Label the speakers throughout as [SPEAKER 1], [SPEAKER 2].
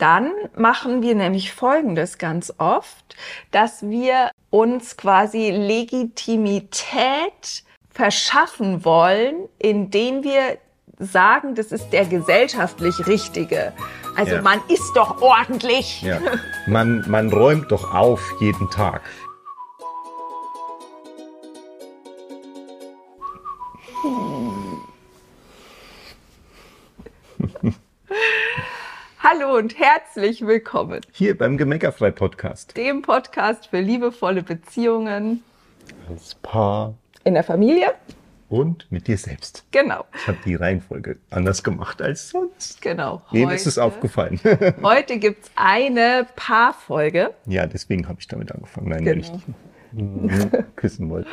[SPEAKER 1] dann machen wir nämlich Folgendes ganz oft, dass wir uns quasi Legitimität verschaffen wollen, indem wir sagen, das ist der gesellschaftlich Richtige. Also
[SPEAKER 2] Ja.
[SPEAKER 1] man ist doch ordentlich.
[SPEAKER 2] Ja. Man, man räumt doch auf jeden Tag.
[SPEAKER 1] Hallo und herzlich willkommen,
[SPEAKER 2] Hier beim Gemeckerfrei Podcast.
[SPEAKER 1] dem Podcast für liebevolle Beziehungen
[SPEAKER 2] Als Paar
[SPEAKER 1] in der Familie.
[SPEAKER 2] und mit dir selbst.
[SPEAKER 1] Genau,
[SPEAKER 2] Ich habe die Reihenfolge anders gemacht als sonst.
[SPEAKER 1] genau.
[SPEAKER 2] Wem ist es aufgefallen?
[SPEAKER 1] Heute gibt's eine Paarfolge.
[SPEAKER 2] ja, deswegen habe ich damit angefangen. Nein,
[SPEAKER 1] Genau.
[SPEAKER 2] weil ich dich küssen wollte.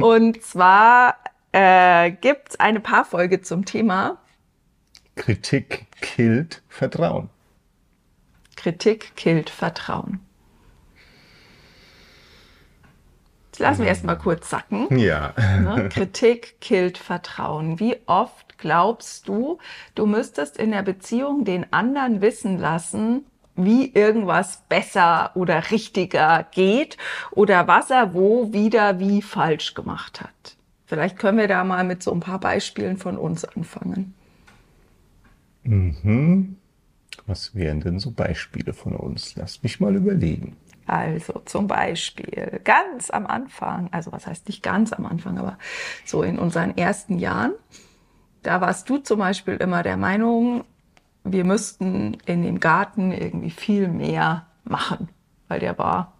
[SPEAKER 1] Und zwar äh, gibt's eine Paarfolge zum Thema
[SPEAKER 2] Kritik killt Vertrauen.
[SPEAKER 1] Kritik killt Vertrauen. Jetzt lassen wir erst mal kurz sacken.
[SPEAKER 2] Ja.
[SPEAKER 1] Ne? Kritik killt Vertrauen. Wie oft glaubst du, du müsstest in der Beziehung den anderen wissen lassen, wie irgendwas besser oder richtiger geht oder was er wo wieder wie falsch gemacht hat? Vielleicht können wir da mal mit so ein paar Beispielen von uns anfangen.
[SPEAKER 2] Was wären denn so Beispiele von uns? Lass mich mal überlegen.
[SPEAKER 1] Also zum Beispiel ganz am Anfang, also was heißt nicht ganz am Anfang, aber so in unseren ersten Jahren, da warst du zum Beispiel immer der Meinung, wir müssten in dem Garten irgendwie viel mehr machen, weil der war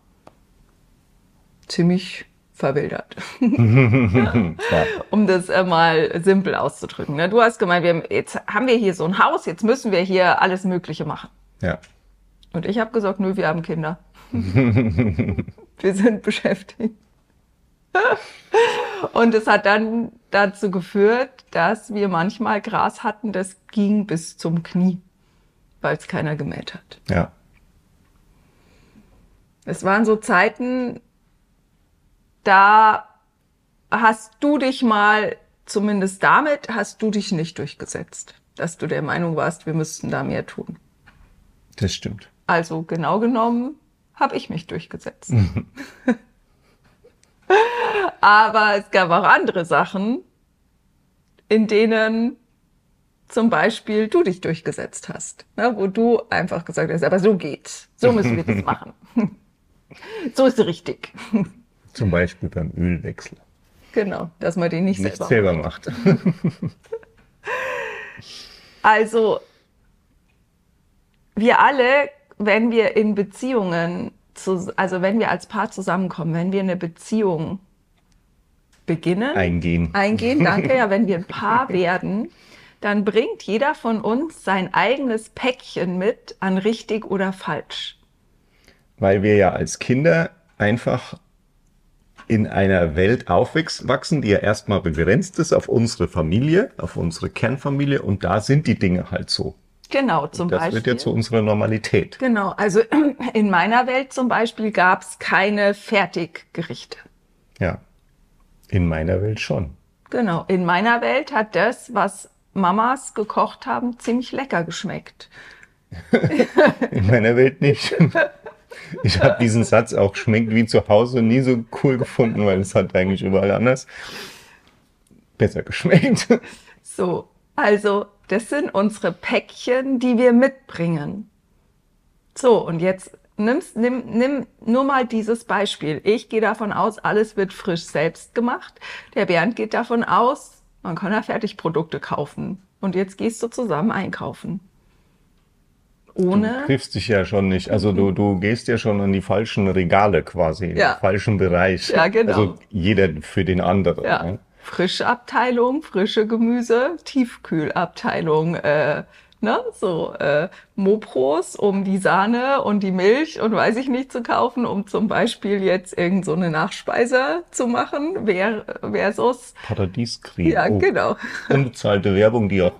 [SPEAKER 1] ziemlich verwildert,
[SPEAKER 2] Ja.
[SPEAKER 1] um das äh, mal simpel auszudrücken. ne? Du hast gemeint, wir, haben- jetzt haben wir hier so ein Haus, jetzt müssen wir hier alles Mögliche machen.
[SPEAKER 2] ja.
[SPEAKER 1] Und ich habe gesagt, nö, wir haben Kinder. wir sind beschäftigt. Und es hat dann dazu geführt, dass wir manchmal Gras hatten, das ging bis zum Knie, weil es keiner gemäht hat.
[SPEAKER 2] Ja.
[SPEAKER 1] Es waren so Zeiten, da hast du dich mal, zumindest damit, hast du dich nicht durchgesetzt, dass du der Meinung warst, wir müssten da mehr tun.
[SPEAKER 2] Das stimmt.
[SPEAKER 1] Also genau genommen habe ich mich durchgesetzt. Aber es gab auch andere Sachen, in denen zum Beispiel du dich durchgesetzt hast, ne, wo du einfach gesagt hast, aber so geht's, so müssen wir das machen. so ist richtig.
[SPEAKER 2] Zum Beispiel beim Ölwechsel.
[SPEAKER 1] Genau, dass man den nicht,
[SPEAKER 2] Nicht
[SPEAKER 1] selber.
[SPEAKER 2] selber macht.
[SPEAKER 1] Also wir alle, wenn wir in Beziehungen, zu, also wenn wir als Paar zusammenkommen, wenn wir eine Beziehung beginnen,
[SPEAKER 2] Eingehen.
[SPEAKER 1] eingehen, danke, ja, wenn wir ein Paar werden, dann bringt jeder von uns sein eigenes Päckchen mit an richtig oder falsch.
[SPEAKER 2] Weil wir ja als Kinder einfach in einer Welt aufwachsen, die ja erstmal begrenzt ist auf unsere Familie, auf unsere Kernfamilie und da sind die Dinge halt so.
[SPEAKER 1] Genau, zum
[SPEAKER 2] Das
[SPEAKER 1] Beispiel.
[SPEAKER 2] wird ja zu unserer Normalität.
[SPEAKER 1] Genau, also in meiner Welt zum Beispiel gab es keine Fertiggerichte.
[SPEAKER 2] Ja. In meiner Welt schon.
[SPEAKER 1] Genau, in meiner Welt hat das, was Mamas gekocht haben, ziemlich lecker geschmeckt.
[SPEAKER 2] In meiner Welt nicht. Ich habe diesen Satz auch schmeckt wie zu Hause nie so cool gefunden, weil es hat eigentlich überall anders besser geschmeckt.
[SPEAKER 1] So, also das sind unsere Päckchen, die wir mitbringen. So, und jetzt nimmst, nimm, nimm nur mal dieses Beispiel. Ich gehe davon aus, alles wird frisch selbst gemacht. Der Bernd geht davon aus, man kann ja Fertigprodukte kaufen. Und jetzt gehst du zusammen einkaufen.
[SPEAKER 2] Du
[SPEAKER 1] Ohne,
[SPEAKER 2] triffst dich ja schon nicht. Also du, du gehst ja schon an die falschen Regale quasi,
[SPEAKER 1] Ja.
[SPEAKER 2] im falschen Bereich.
[SPEAKER 1] Ja, genau.
[SPEAKER 2] Also jeder für den anderen.
[SPEAKER 1] ja,
[SPEAKER 2] ne?
[SPEAKER 1] frische Abteilung, frische Gemüse, Tiefkühlabteilung, äh, ne, so äh, Mopros, um die Sahne und die Milch und weiß ich nicht zu kaufen, um zum Beispiel jetzt irgend so eine Nachspeise zu machen, ver versus,
[SPEAKER 2] Paradiescreme.
[SPEAKER 1] ja,
[SPEAKER 2] oh,
[SPEAKER 1] genau,
[SPEAKER 2] Unbezahlte Werbung, die auch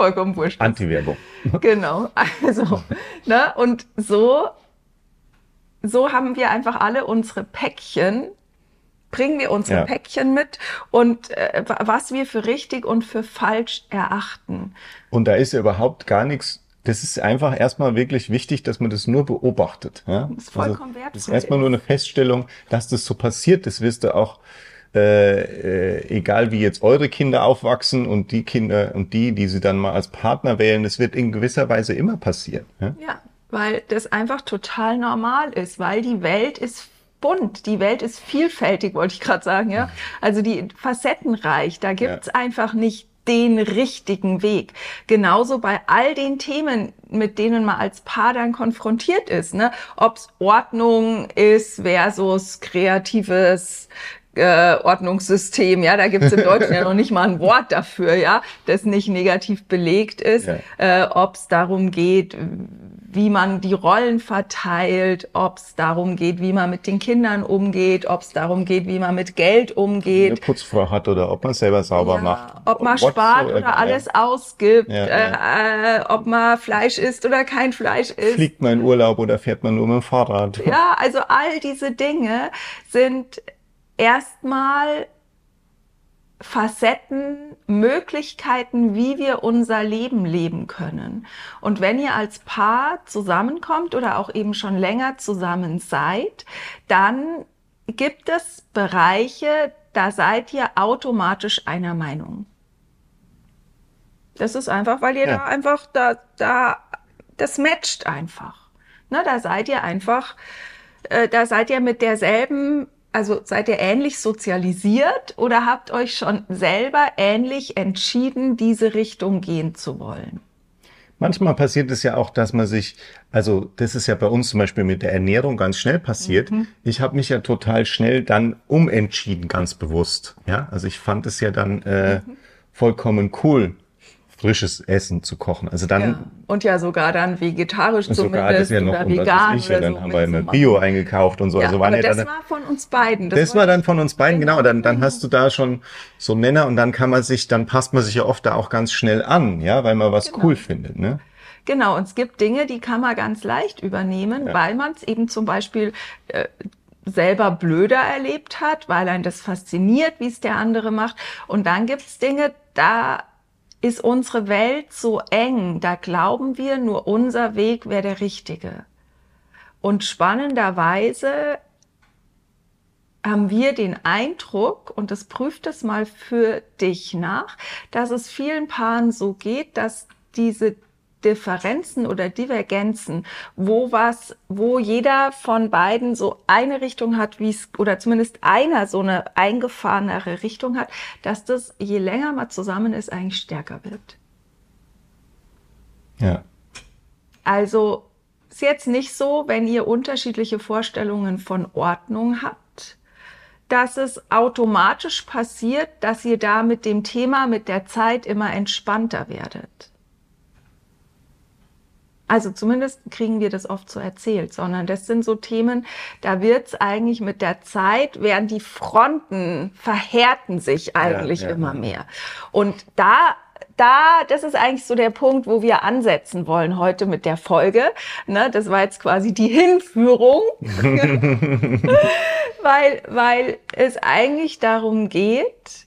[SPEAKER 1] vollkommen wurscht.
[SPEAKER 2] Anti-Werbung.
[SPEAKER 1] Genau, also, ne, und so, so haben wir einfach alle unsere Päckchen, bringen wir unsere
[SPEAKER 2] Ja.
[SPEAKER 1] Päckchen mit und äh, was wir für richtig und für falsch erachten.
[SPEAKER 2] Und da ist ja überhaupt gar nichts das ist einfach erstmal wirklich wichtig, dass man das nur beobachtet. Ja?
[SPEAKER 1] Das ist vollkommen
[SPEAKER 2] also,
[SPEAKER 1] wertvoll.
[SPEAKER 2] Das ist erstmal nur eine Feststellung, dass das so passiert. Das wirst du auch, äh, äh, egal wie jetzt eure Kinder aufwachsen und die Kinder und die, die sie dann mal als Partner wählen, das wird in gewisser Weise immer passieren. Ja,
[SPEAKER 1] ja weil das einfach total normal ist, weil die Welt ist bunt, die Welt ist vielfältig, wollte ich gerade sagen, ja. Also die facettenreich, da gibt's ja. einfach nicht den richtigen Weg. Genauso bei all den Themen, mit denen man als Paar dann konfrontiert ist, ne? Ob's Ordnung ist versus kreatives äh, Ordnungssystem, ja, da gibt's im Deutschen ja noch nicht mal ein Wort dafür, ja, das nicht negativ belegt ist, ja. äh, ob es darum geht, wie man die Rollen verteilt, ob es darum geht, wie man mit den Kindern umgeht, ob es darum geht, wie man mit Geld umgeht.
[SPEAKER 2] Eine Putzfrau hat oder ob man selber sauber
[SPEAKER 1] ja,
[SPEAKER 2] macht.
[SPEAKER 1] Ob man spart so, oder alles ausgibt, ja, äh, äh, ob man Fleisch isst oder kein Fleisch isst.
[SPEAKER 2] Fliegt man in Urlaub oder fährt man nur mit dem Fahrrad?
[SPEAKER 1] Ja, also all diese Dinge sind erstmal Facetten, Möglichkeiten, wie wir unser Leben leben können. Und wenn ihr als Paar zusammenkommt oder auch eben schon länger zusammen seid, dann gibt es Bereiche, da seid ihr automatisch einer Meinung. Das ist einfach, weil ihr ja. da einfach, da, da, das matcht einfach. Ne, da seid ihr einfach, äh, da seid ihr mit derselben also seid ihr ähnlich sozialisiert oder habt euch schon selber ähnlich entschieden, diese Richtung gehen zu wollen?
[SPEAKER 2] Manchmal passiert es ja auch, dass man sich, also das ist ja bei uns zum Beispiel mit der Ernährung ganz schnell passiert. Mhm. Ich habe mich ja total schnell dann umentschieden, ganz bewusst. Ja, also ich fand es ja dann äh, mhm. vollkommen cool, frisches Essen zu kochen. Also dann
[SPEAKER 1] ja. und ja sogar dann vegetarisch
[SPEAKER 2] und sogar zumindest das ja noch oder vegan ich, ja, dann so haben wir immer Bio eingekauft und so.
[SPEAKER 1] Ja,
[SPEAKER 2] also
[SPEAKER 1] waren
[SPEAKER 2] aber
[SPEAKER 1] ja
[SPEAKER 2] das
[SPEAKER 1] dann, war von uns beiden.
[SPEAKER 2] Das, das war dann von uns beiden genau. Dann dann hast du da schon so Nenner und dann kann man sich, dann passt man sich ja oft da auch ganz schnell an, ja, weil man was genau. cool findet, ne?
[SPEAKER 1] Genau, und es gibt Dinge, die kann man ganz leicht übernehmen, ja. weil man es eben zum Beispiel äh, selber blöder erlebt hat, weil einen das fasziniert, wie es der andere macht. Und dann gibt's Dinge, da ist unsere Welt so eng, da glauben wir, nur unser Weg wäre der richtige. Und spannenderweise haben wir den Eindruck, und das prüft es mal für dich nach, dass es vielen Paaren so geht, dass diese Differenzen oder Divergenzen, wo was, wo jeder von beiden so eine Richtung hat, wie es, oder zumindest einer so eine eingefahrenere Richtung hat, dass das, je länger man zusammen ist, eigentlich stärker wird.
[SPEAKER 2] Ja.
[SPEAKER 1] Also, ist jetzt nicht so, wenn ihr unterschiedliche Vorstellungen von Ordnung habt, dass es automatisch passiert, dass ihr da mit dem Thema mit der Zeit immer entspannter werdet. Also zumindest kriegen wir das oft so erzählt, sondern das sind so Themen, da wird's eigentlich mit der Zeit, während die Fronten verhärten sich eigentlich ja, ja, immer mehr. Und da da, das ist eigentlich so der Punkt, wo wir ansetzen wollen heute mit der Folge. Ne, das war jetzt quasi die Hinführung, weil, weil es eigentlich darum geht,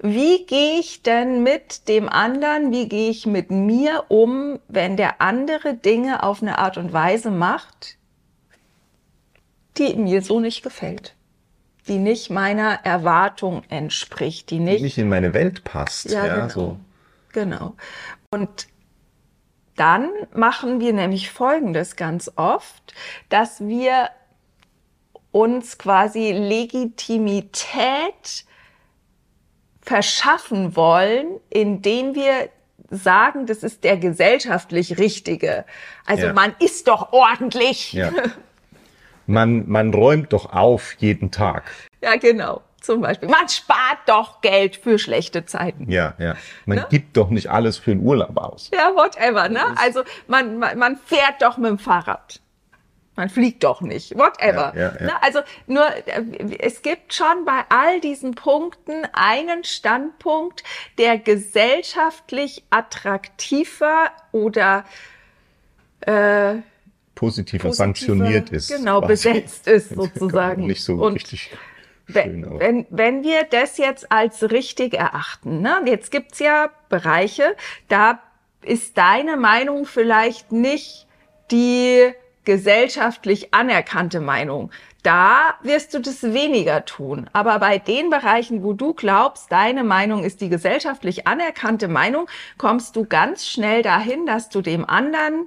[SPEAKER 1] wie gehe ich denn mit dem anderen, wie gehe ich mit mir um, wenn der andere Dinge auf eine Art und Weise macht, die mir so nicht gefällt, die nicht meiner Erwartung entspricht, die nicht,
[SPEAKER 2] die nicht in meine Welt passt.
[SPEAKER 1] Ja, ja genau. So. genau. Und dann machen wir nämlich Folgendes ganz oft, dass wir uns quasi Legitimität verschaffen wollen, indem wir sagen, das ist der gesellschaftlich Richtige. Also ja. man ist doch ordentlich.
[SPEAKER 2] Ja. Man, man räumt doch auf jeden Tag.
[SPEAKER 1] Ja, genau. Zum Beispiel. Man spart doch Geld für schlechte Zeiten.
[SPEAKER 2] Ja, ja. Man ne? gibt doch nicht alles für den Urlaub aus.
[SPEAKER 1] Ja, whatever, ne? Also man, man, man fährt doch mit dem Fahrrad. Man fliegt doch nicht, whatever. Ja, ja, ja. Ne, also nur, äh, es gibt schon bei all diesen Punkten einen Standpunkt, der gesellschaftlich attraktiver oder
[SPEAKER 2] äh, positiver, sanktioniert ist.
[SPEAKER 1] Genau, besetzt ist sozusagen.
[SPEAKER 2] Nicht so Und richtig.
[SPEAKER 1] Wenn, wenn, wenn wir das jetzt als richtig erachten, ne? jetzt gibt's ja Bereiche, da ist deine Meinung vielleicht nicht die gesellschaftlich anerkannte Meinung. Da wirst du das weniger tun. Aber bei den Bereichen, wo du glaubst, deine Meinung ist die gesellschaftlich anerkannte Meinung, kommst du ganz schnell dahin, dass du dem anderen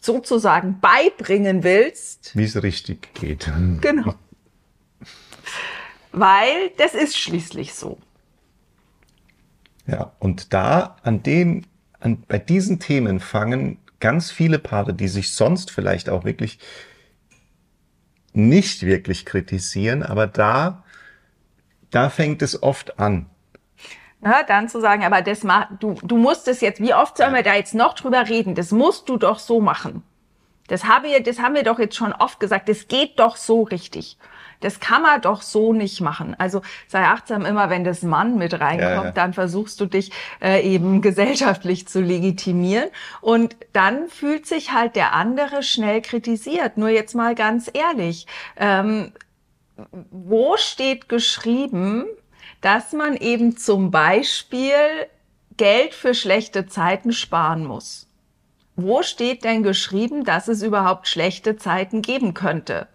[SPEAKER 1] sozusagen beibringen willst.
[SPEAKER 2] Wie es richtig geht.
[SPEAKER 1] Genau. Weil das ist schließlich so.
[SPEAKER 2] Ja, und da an den, an, bei diesen Themen fangen ganz viele Paare, die sich sonst vielleicht auch wirklich nicht wirklich kritisieren, aber da, da fängt es oft an.
[SPEAKER 1] Na, dann zu sagen, aber das ma du, du musst es jetzt, wie oft sollen wir da jetzt noch drüber reden? Das musst du doch so machen. Das, habe, das haben wir doch jetzt schon oft gesagt, das geht doch so richtig. Das kann man doch so nicht machen. Also sei achtsam immer, wenn das Mann mit reinkommt, ja, dann versuchst du dich äh, eben gesellschaftlich zu legitimieren. Und dann fühlt sich halt der andere schnell kritisiert. Nur jetzt mal ganz ehrlich, ähm, wo steht geschrieben, dass man eben zum Beispiel Geld für schlechte Zeiten sparen muss? Wo steht denn geschrieben, dass es überhaupt schlechte Zeiten geben könnte?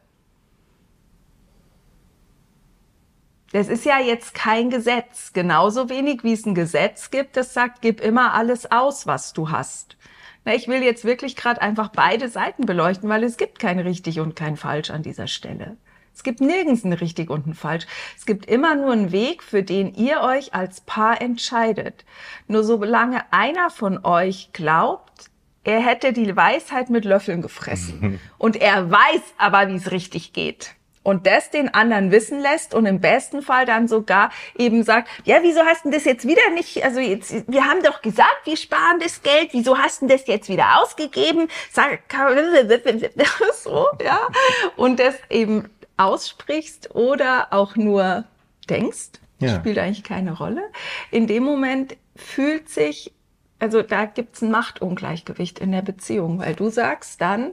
[SPEAKER 1] Das ist ja jetzt kein Gesetz. Genauso wenig wie es ein Gesetz gibt, das sagt, gib immer alles aus, was du hast. Na, ich will jetzt wirklich gerade einfach beide Seiten beleuchten, weil es gibt kein richtig und kein falsch an dieser Stelle. Es gibt nirgends ein richtig und ein falsch. Es gibt immer nur einen Weg, für den ihr euch als Paar entscheidet. Nur solange einer von euch glaubt, er hätte die Weisheit mit Löffeln gefressen und er weiß aber, wie es richtig geht, und das den anderen wissen lässt und im besten Fall dann sogar eben sagt, ja, wieso hast du das jetzt wieder nicht, also jetzt, wir haben doch gesagt, wir sparen das Geld, wieso hast du das jetzt wieder ausgegeben? Sag, so, ja, und das eben aussprichst oder auch nur denkst, ja. spielt eigentlich keine Rolle. In dem Moment fühlt sich, also da gibt's ein Machtungleichgewicht in der Beziehung, weil du sagst dann,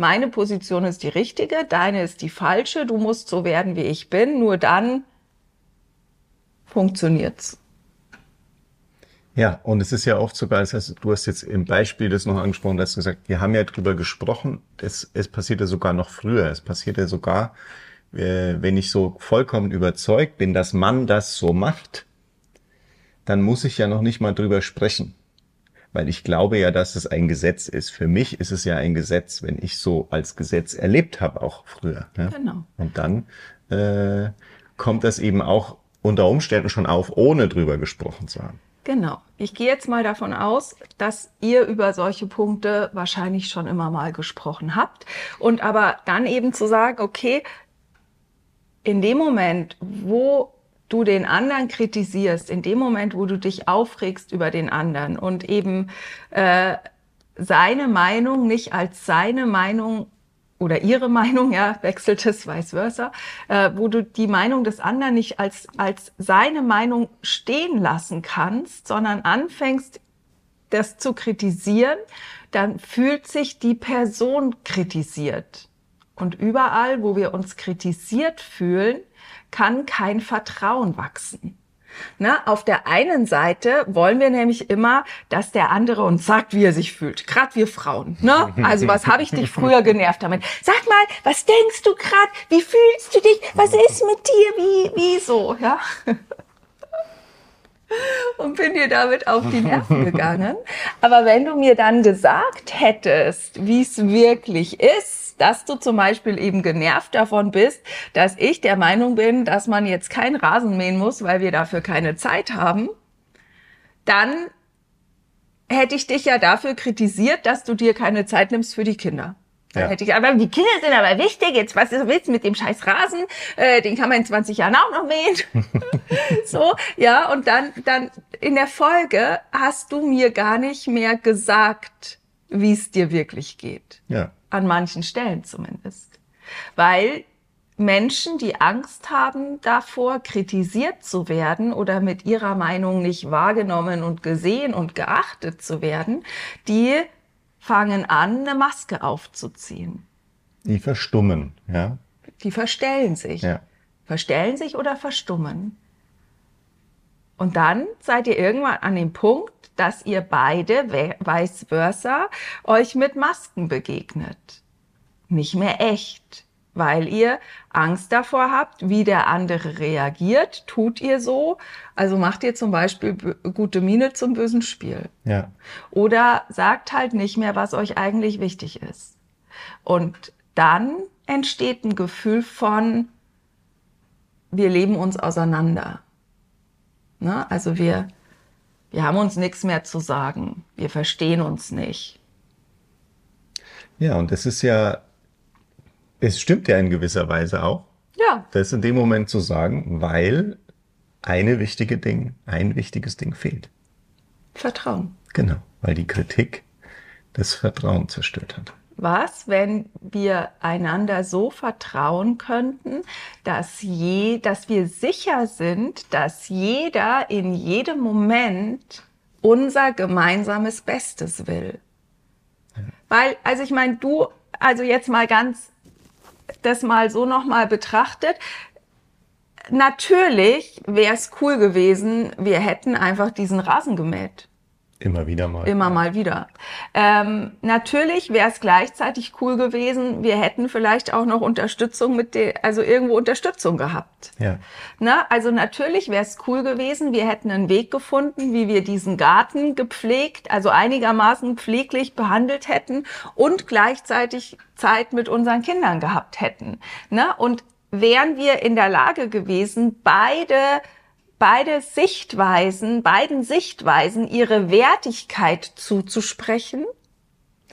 [SPEAKER 1] meine Position ist die richtige, deine ist die falsche, du musst so werden, wie ich bin, nur dann funktioniert's.
[SPEAKER 2] Ja, und es ist ja oft sogar, das heißt, du hast jetzt im Beispiel das noch angesprochen, du hast gesagt, wir haben ja drüber gesprochen, es, es passiert ja sogar noch früher, es passiert ja sogar, äh, wenn ich so vollkommen überzeugt bin, dass man das so macht, dann muss ich ja noch nicht mal drüber sprechen weil ich glaube ja, dass es ein Gesetz ist. Für mich ist es ja ein Gesetz, wenn ich so als Gesetz erlebt habe, auch früher. Ne? Genau. Und dann äh, kommt das eben auch unter Umständen schon auf, ohne drüber gesprochen zu haben.
[SPEAKER 1] Genau. Ich gehe jetzt mal davon aus, dass ihr über solche Punkte wahrscheinlich schon immer mal gesprochen habt. Und aber dann eben zu sagen, okay, in dem Moment, wo du den anderen kritisierst, in dem Moment, wo du dich aufregst über den anderen und eben äh, seine Meinung nicht als seine Meinung oder ihre Meinung, ja, wechselt es vice versa, äh, wo du die Meinung des anderen nicht als, als seine Meinung stehen lassen kannst, sondern anfängst, das zu kritisieren, dann fühlt sich die Person kritisiert. Und überall, wo wir uns kritisiert fühlen, kann kein Vertrauen wachsen. Na, auf der einen Seite wollen wir nämlich immer, dass der andere uns sagt, wie er sich fühlt. Gerade wir Frauen. Ne? Also was habe ich dich früher genervt damit? Sag mal, was denkst du gerade? Wie fühlst du dich? Was ist mit dir? Wie, wie so? Ja? Und bin dir damit auf die Nerven gegangen. Aber wenn du mir dann gesagt hättest, wie es wirklich ist, dass du zum Beispiel eben genervt davon bist, dass ich der Meinung bin, dass man jetzt kein Rasen mähen muss, weil wir dafür keine Zeit haben, dann hätte ich dich ja dafür kritisiert, dass du dir keine Zeit nimmst für die Kinder. Dann ja. hätte ich, aber die Kinder sind aber wichtig, jetzt was willst du mit dem scheiß Rasen? Äh, den kann man in 20 Jahren auch noch mähen. so, ja, und dann, dann in der Folge hast du mir gar nicht mehr gesagt, wie es dir wirklich geht. Ja. An manchen Stellen zumindest. Weil Menschen, die Angst haben davor, kritisiert zu werden oder mit ihrer Meinung nicht wahrgenommen und gesehen und geachtet zu werden, die fangen an, eine Maske aufzuziehen.
[SPEAKER 2] Die verstummen, ja.
[SPEAKER 1] Die verstellen sich. Ja. Verstellen sich oder verstummen. Und dann seid ihr irgendwann an dem Punkt, dass ihr beide, vice versa, euch mit Masken begegnet. Nicht mehr echt, weil ihr Angst davor habt, wie der andere reagiert. Tut ihr so? Also macht ihr zum Beispiel gute Miene zum bösen Spiel.
[SPEAKER 2] Ja.
[SPEAKER 1] Oder sagt halt nicht mehr, was euch eigentlich wichtig ist. Und dann entsteht ein Gefühl von, wir leben uns auseinander. Ne? Also wir, wir haben uns nichts mehr zu sagen. Wir verstehen uns nicht.
[SPEAKER 2] Ja, und das ist ja, es stimmt ja in gewisser Weise auch.
[SPEAKER 1] Ja.
[SPEAKER 2] Das in dem Moment zu sagen, weil eine wichtige Ding, ein wichtiges Ding fehlt.
[SPEAKER 1] Vertrauen.
[SPEAKER 2] Genau, weil die Kritik das Vertrauen zerstört hat
[SPEAKER 1] was, wenn wir einander so vertrauen könnten, dass je, dass wir sicher sind, dass jeder in jedem Moment unser gemeinsames Bestes will. Ja. Weil, also ich meine, du, also jetzt mal ganz das mal so nochmal betrachtet, natürlich wäre es cool gewesen, wir hätten einfach diesen Rasen gemäht.
[SPEAKER 2] Immer wieder mal.
[SPEAKER 1] Immer mal wieder. Ähm, natürlich wäre es gleichzeitig cool gewesen, wir hätten vielleicht auch noch Unterstützung mit der, also irgendwo Unterstützung gehabt.
[SPEAKER 2] Ja.
[SPEAKER 1] Na, also natürlich wäre es cool gewesen, wir hätten einen Weg gefunden, wie wir diesen Garten gepflegt, also einigermaßen pfleglich behandelt hätten und gleichzeitig Zeit mit unseren Kindern gehabt hätten. Na, und wären wir in der Lage gewesen, beide beide Sichtweisen, beiden Sichtweisen ihre Wertigkeit zuzusprechen,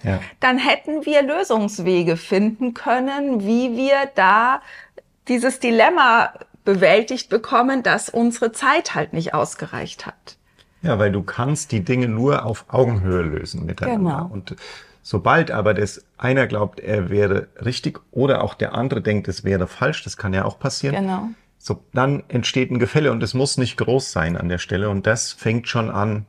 [SPEAKER 1] ja. dann hätten wir Lösungswege finden können, wie wir da dieses Dilemma bewältigt bekommen, dass unsere Zeit halt nicht ausgereicht hat.
[SPEAKER 2] Ja, weil du kannst die Dinge nur auf Augenhöhe lösen miteinander. Genau. Und sobald aber das einer glaubt, er wäre richtig oder auch der andere denkt, es wäre falsch, das kann ja auch passieren.
[SPEAKER 1] Genau
[SPEAKER 2] so, dann entsteht ein Gefälle und es muss nicht groß sein an der Stelle. Und das fängt schon an,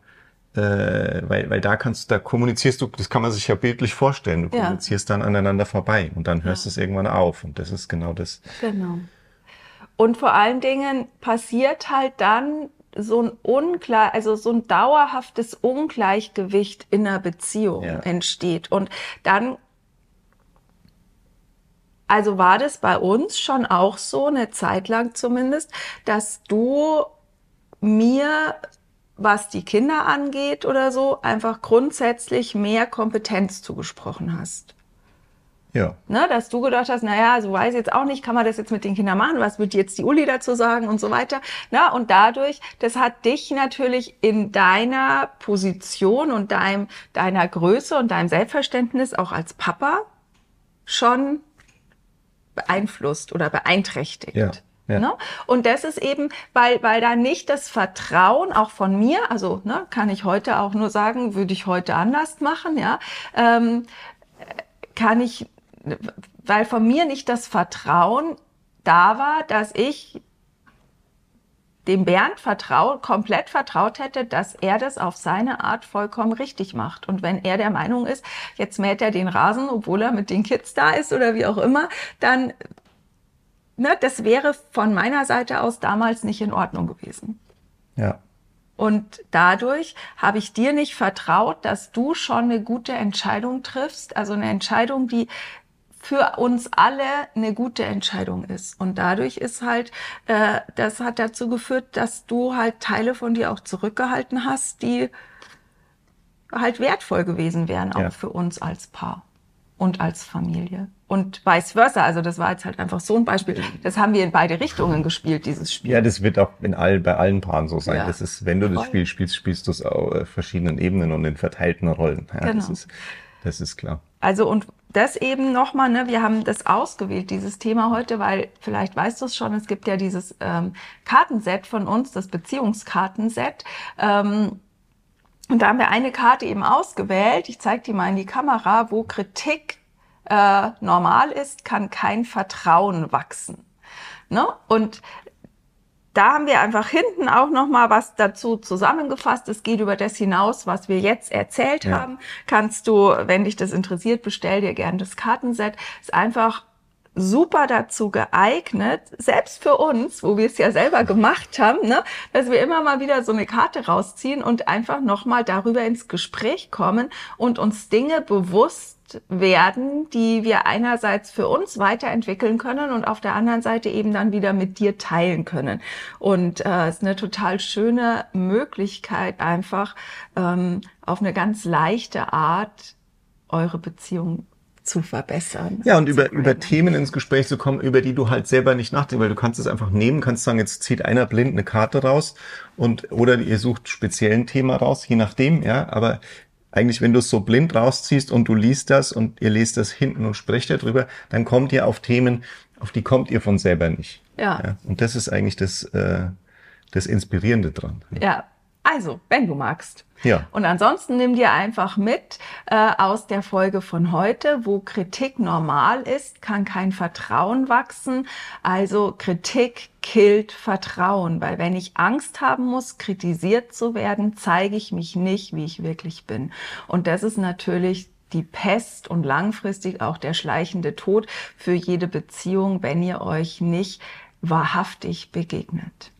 [SPEAKER 2] äh, weil, weil da kannst, da kommunizierst du, das kann man sich ja bildlich vorstellen. Du ja. kommunizierst dann aneinander vorbei und dann hörst ja. es irgendwann auf. Und das ist genau das.
[SPEAKER 1] Genau. Und vor allen Dingen passiert halt dann so ein ungleich, also so ein dauerhaftes Ungleichgewicht in einer Beziehung ja. entsteht. Und dann also war das bei uns schon auch so, eine Zeit lang zumindest, dass du mir, was die Kinder angeht oder so, einfach grundsätzlich mehr Kompetenz zugesprochen hast.
[SPEAKER 2] Ja.
[SPEAKER 1] Ne, dass du gedacht hast, naja, so weiß jetzt auch nicht, kann man das jetzt mit den Kindern machen, was wird jetzt die Uli dazu sagen und so weiter. Na, und dadurch, das hat dich natürlich in deiner Position und deinem, deiner Größe und deinem Selbstverständnis auch als Papa schon beeinflusst oder beeinträchtigt.
[SPEAKER 2] Ja. Ja.
[SPEAKER 1] Ne? Und das ist eben, weil, weil da nicht das Vertrauen auch von mir, also ne, kann ich heute auch nur sagen, würde ich heute anders machen, ja, ähm, kann ich, weil von mir nicht das Vertrauen da war, dass ich dem Bernd vertraut, komplett vertraut hätte, dass er das auf seine Art vollkommen richtig macht. Und wenn er der Meinung ist, jetzt mäht er den Rasen, obwohl er mit den Kids da ist oder wie auch immer, dann, ne, das wäre von meiner Seite aus damals nicht in Ordnung gewesen.
[SPEAKER 2] Ja.
[SPEAKER 1] Und dadurch habe ich dir nicht vertraut, dass du schon eine gute Entscheidung triffst, also eine Entscheidung, die für uns alle eine gute Entscheidung ist. Und dadurch ist halt, äh, das hat dazu geführt, dass du halt Teile von dir auch zurückgehalten hast, die halt wertvoll gewesen wären, auch ja. für uns als Paar und als Familie. Und vice versa. Also das war jetzt halt einfach so ein Beispiel. Das haben wir in beide Richtungen gespielt, dieses Spiel.
[SPEAKER 2] Ja, das wird auch in all, bei allen Paaren so sein. Ja. Das ist, wenn du das Spiel spielst, spielst du es auf äh, verschiedenen Ebenen und in verteilten Rollen. Ja, genau. das, ist, das ist klar.
[SPEAKER 1] Also und das eben nochmal, ne, wir haben das ausgewählt, dieses Thema heute, weil vielleicht weißt du es schon, es gibt ja dieses ähm, Kartenset von uns, das Beziehungskartenset. Ähm, und da haben wir eine Karte eben ausgewählt, ich zeige die mal in die Kamera, wo Kritik äh, normal ist, kann kein Vertrauen wachsen. Ne? Und da haben wir einfach hinten auch noch mal was dazu zusammengefasst. Es geht über das hinaus, was wir jetzt erzählt ja. haben. Kannst du, wenn dich das interessiert, bestell dir gerne das Kartenset. Ist einfach super dazu geeignet, selbst für uns, wo wir es ja selber gemacht haben, ne, dass wir immer mal wieder so eine Karte rausziehen und einfach nochmal darüber ins Gespräch kommen und uns Dinge bewusst werden, die wir einerseits für uns weiterentwickeln können und auf der anderen Seite eben dann wieder mit dir teilen können. Und äh, es ist eine total schöne Möglichkeit, einfach ähm, auf eine ganz leichte Art eure Beziehung zu verbessern.
[SPEAKER 2] Ja, und über, über Themen ins Gespräch zu kommen, über die du halt selber nicht nachdenkst, weil du kannst es einfach nehmen, kannst sagen, jetzt zieht einer blind eine Karte raus und, oder ihr sucht speziell ein Thema raus, je nachdem, ja, aber eigentlich, wenn du es so blind rausziehst und du liest das und ihr lest das hinten und sprecht darüber, dann kommt ihr auf Themen, auf die kommt ihr von selber nicht.
[SPEAKER 1] Ja. ja
[SPEAKER 2] und das ist eigentlich das, äh, das Inspirierende dran.
[SPEAKER 1] Ja, also, wenn du magst.
[SPEAKER 2] Ja.
[SPEAKER 1] Und ansonsten nimm dir einfach mit äh, aus der Folge von heute, wo Kritik normal ist, kann kein Vertrauen wachsen. Also Kritik killt Vertrauen, weil wenn ich Angst haben muss, kritisiert zu werden, zeige ich mich nicht, wie ich wirklich bin. Und das ist natürlich die Pest und langfristig auch der schleichende Tod für jede Beziehung, wenn ihr euch nicht wahrhaftig begegnet.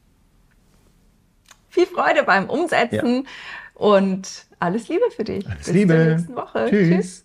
[SPEAKER 1] Viel Freude beim Umsetzen. Ja. Und alles Liebe für dich.
[SPEAKER 2] Alles Bis Liebe. zur nächsten Woche. Tschüss. Tschüss.